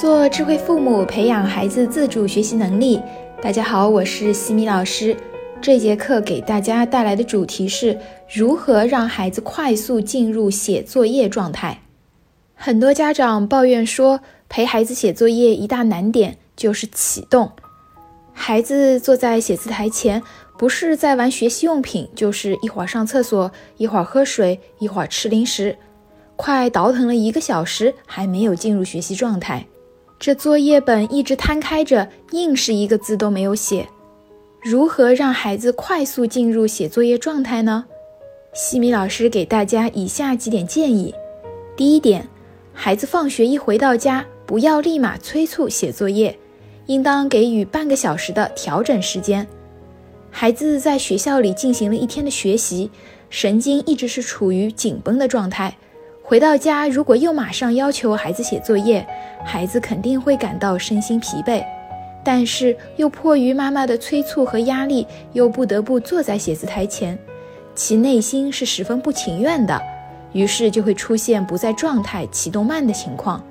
做智慧父母，培养孩子自主学习能力。大家好，我是西米老师。这节课给大家带来的主题是如何让孩子快速进入写作业状态。很多家长抱怨说，陪孩子写作业一大难点就是启动。孩子坐在写字台前，不是在玩学习用品，就是一会儿上厕所，一会儿喝水，一会儿吃零食，快倒腾了一个小时，还没有进入学习状态。这作业本一直摊开着，硬是一个字都没有写。如何让孩子快速进入写作业状态呢？西米老师给大家以下几点建议：第一点，孩子放学一回到家，不要立马催促写作业，应当给予半个小时的调整时间。孩子在学校里进行了一天的学习，神经一直是处于紧绷的状态。回到家，如果又马上要求孩子写作业，孩子肯定会感到身心疲惫。但是又迫于妈妈的催促和压力，又不得不坐在写字台前，其内心是十分不情愿的。于是就会出现不在状态、启动慢的情况。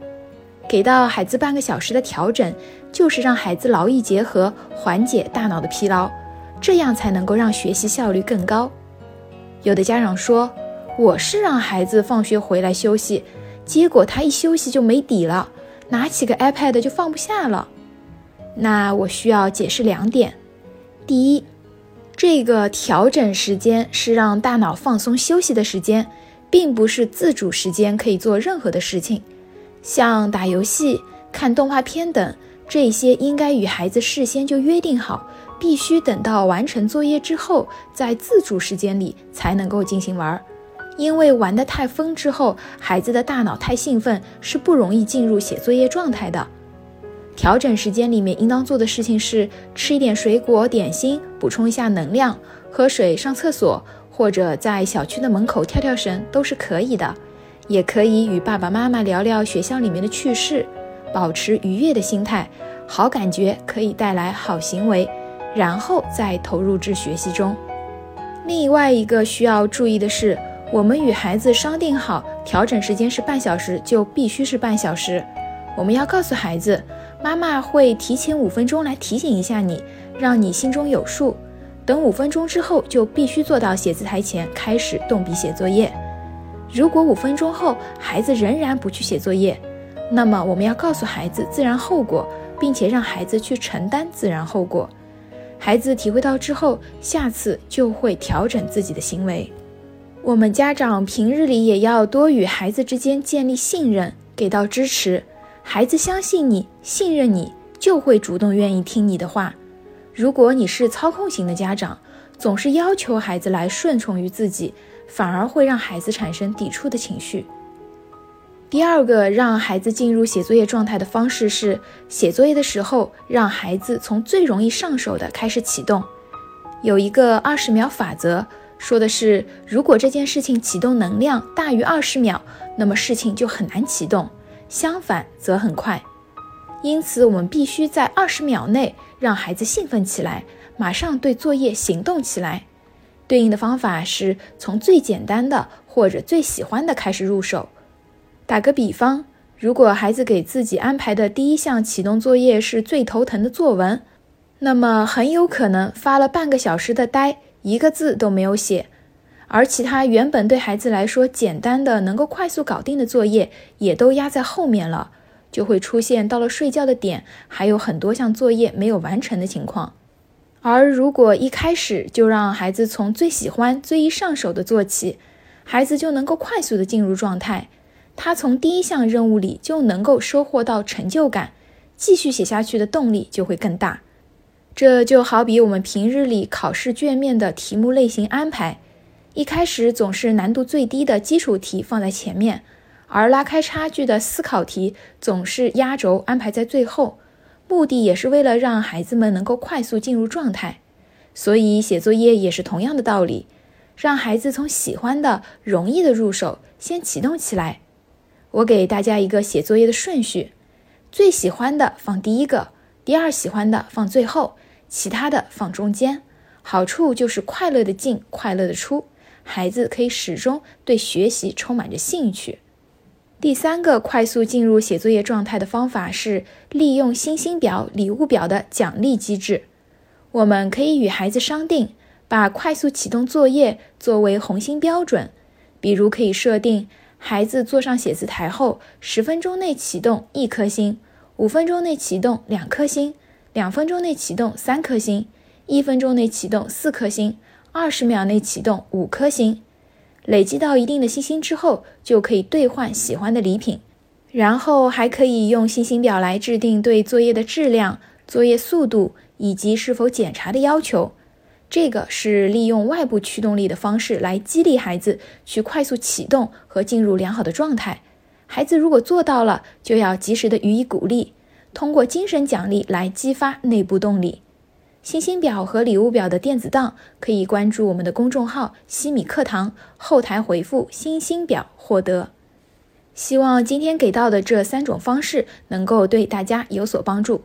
给到孩子半个小时的调整，就是让孩子劳逸结合，缓解大脑的疲劳，这样才能够让学习效率更高。有的家长说。我是让孩子放学回来休息，结果他一休息就没底了，拿起个 iPad 就放不下了。那我需要解释两点：第一，这个调整时间是让大脑放松休息的时间，并不是自主时间可以做任何的事情，像打游戏、看动画片等这些，应该与孩子事先就约定好，必须等到完成作业之后，在自主时间里才能够进行玩。因为玩得太疯之后，孩子的大脑太兴奋，是不容易进入写作业状态的。调整时间里面应当做的事情是吃一点水果点心，补充一下能量；喝水、上厕所，或者在小区的门口跳跳绳都是可以的。也可以与爸爸妈妈聊聊学校里面的趣事，保持愉悦的心态，好感觉可以带来好行为，然后再投入至学习中。另外一个需要注意的是。我们与孩子商定好，调整时间是半小时，就必须是半小时。我们要告诉孩子，妈妈会提前五分钟来提醒一下你，让你心中有数。等五分钟之后，就必须坐到写字台前开始动笔写作业。如果五分钟后孩子仍然不去写作业，那么我们要告诉孩子自然后果，并且让孩子去承担自然后果。孩子体会到之后，下次就会调整自己的行为。我们家长平日里也要多与孩子之间建立信任，给到支持。孩子相信你、信任你，就会主动愿意听你的话。如果你是操控型的家长，总是要求孩子来顺从于自己，反而会让孩子产生抵触的情绪。第二个让孩子进入写作业状态的方式是，写作业的时候让孩子从最容易上手的开始启动，有一个二十秒法则。说的是，如果这件事情启动能量大于二十秒，那么事情就很难启动；相反则很快。因此，我们必须在二十秒内让孩子兴奋起来，马上对作业行动起来。对应的方法是从最简单的或者最喜欢的开始入手。打个比方，如果孩子给自己安排的第一项启动作业是最头疼的作文，那么很有可能发了半个小时的呆。一个字都没有写，而其他原本对孩子来说简单的、能够快速搞定的作业，也都压在后面了，就会出现到了睡觉的点，还有很多项作业没有完成的情况。而如果一开始就让孩子从最喜欢、最易上手的做起，孩子就能够快速的进入状态，他从第一项任务里就能够收获到成就感，继续写下去的动力就会更大。这就好比我们平日里考试卷面的题目类型安排，一开始总是难度最低的基础题放在前面，而拉开差距的思考题总是压轴安排在最后，目的也是为了让孩子们能够快速进入状态。所以写作业也是同样的道理，让孩子从喜欢的、容易的入手，先启动起来。我给大家一个写作业的顺序：最喜欢的放第一个，第二喜欢的放最后。其他的放中间，好处就是快乐的进，快乐的出，孩子可以始终对学习充满着兴趣。第三个快速进入写作业状态的方法是利用星星表、礼物表的奖励机制。我们可以与孩子商定，把快速启动作业作为红心标准，比如可以设定孩子坐上写字台后，十分钟内启动一颗星，五分钟内启动两颗星，两分钟内启动三颗星，一分钟内启动四颗星，二十秒内启动五颗星。累积到一定的星星之后，就可以兑换喜欢的礼品。然后还可以用星星表来制定对作业的质量、作业速度以及是否检查的要求。这个是利用外部驱动力的方式来激励孩子去快速启动和进入良好的状态。孩子如果做到了，就要及时的予以鼓励，通过精神奖励来激发内部动力。星星表和礼物表的电子档可以关注我们的公众号“西米课堂”，后台回复“星星表”获得。希望今天给到的这三种方式能够对大家有所帮助。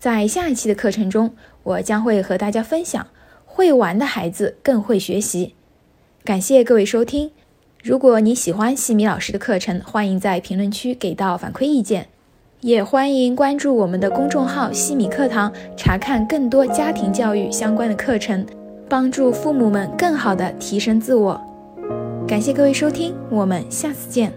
在下一期的课程中，我将会和大家分享：会玩的孩子更会学习。感谢各位收听。如果你喜欢西米老师的课程，欢迎在评论区给到反馈意见。也欢迎关注我们的公众号“西米课堂”，查看更多家庭教育相关的课程，帮助父母们更好的提升自我。感谢各位收听，我们下次见。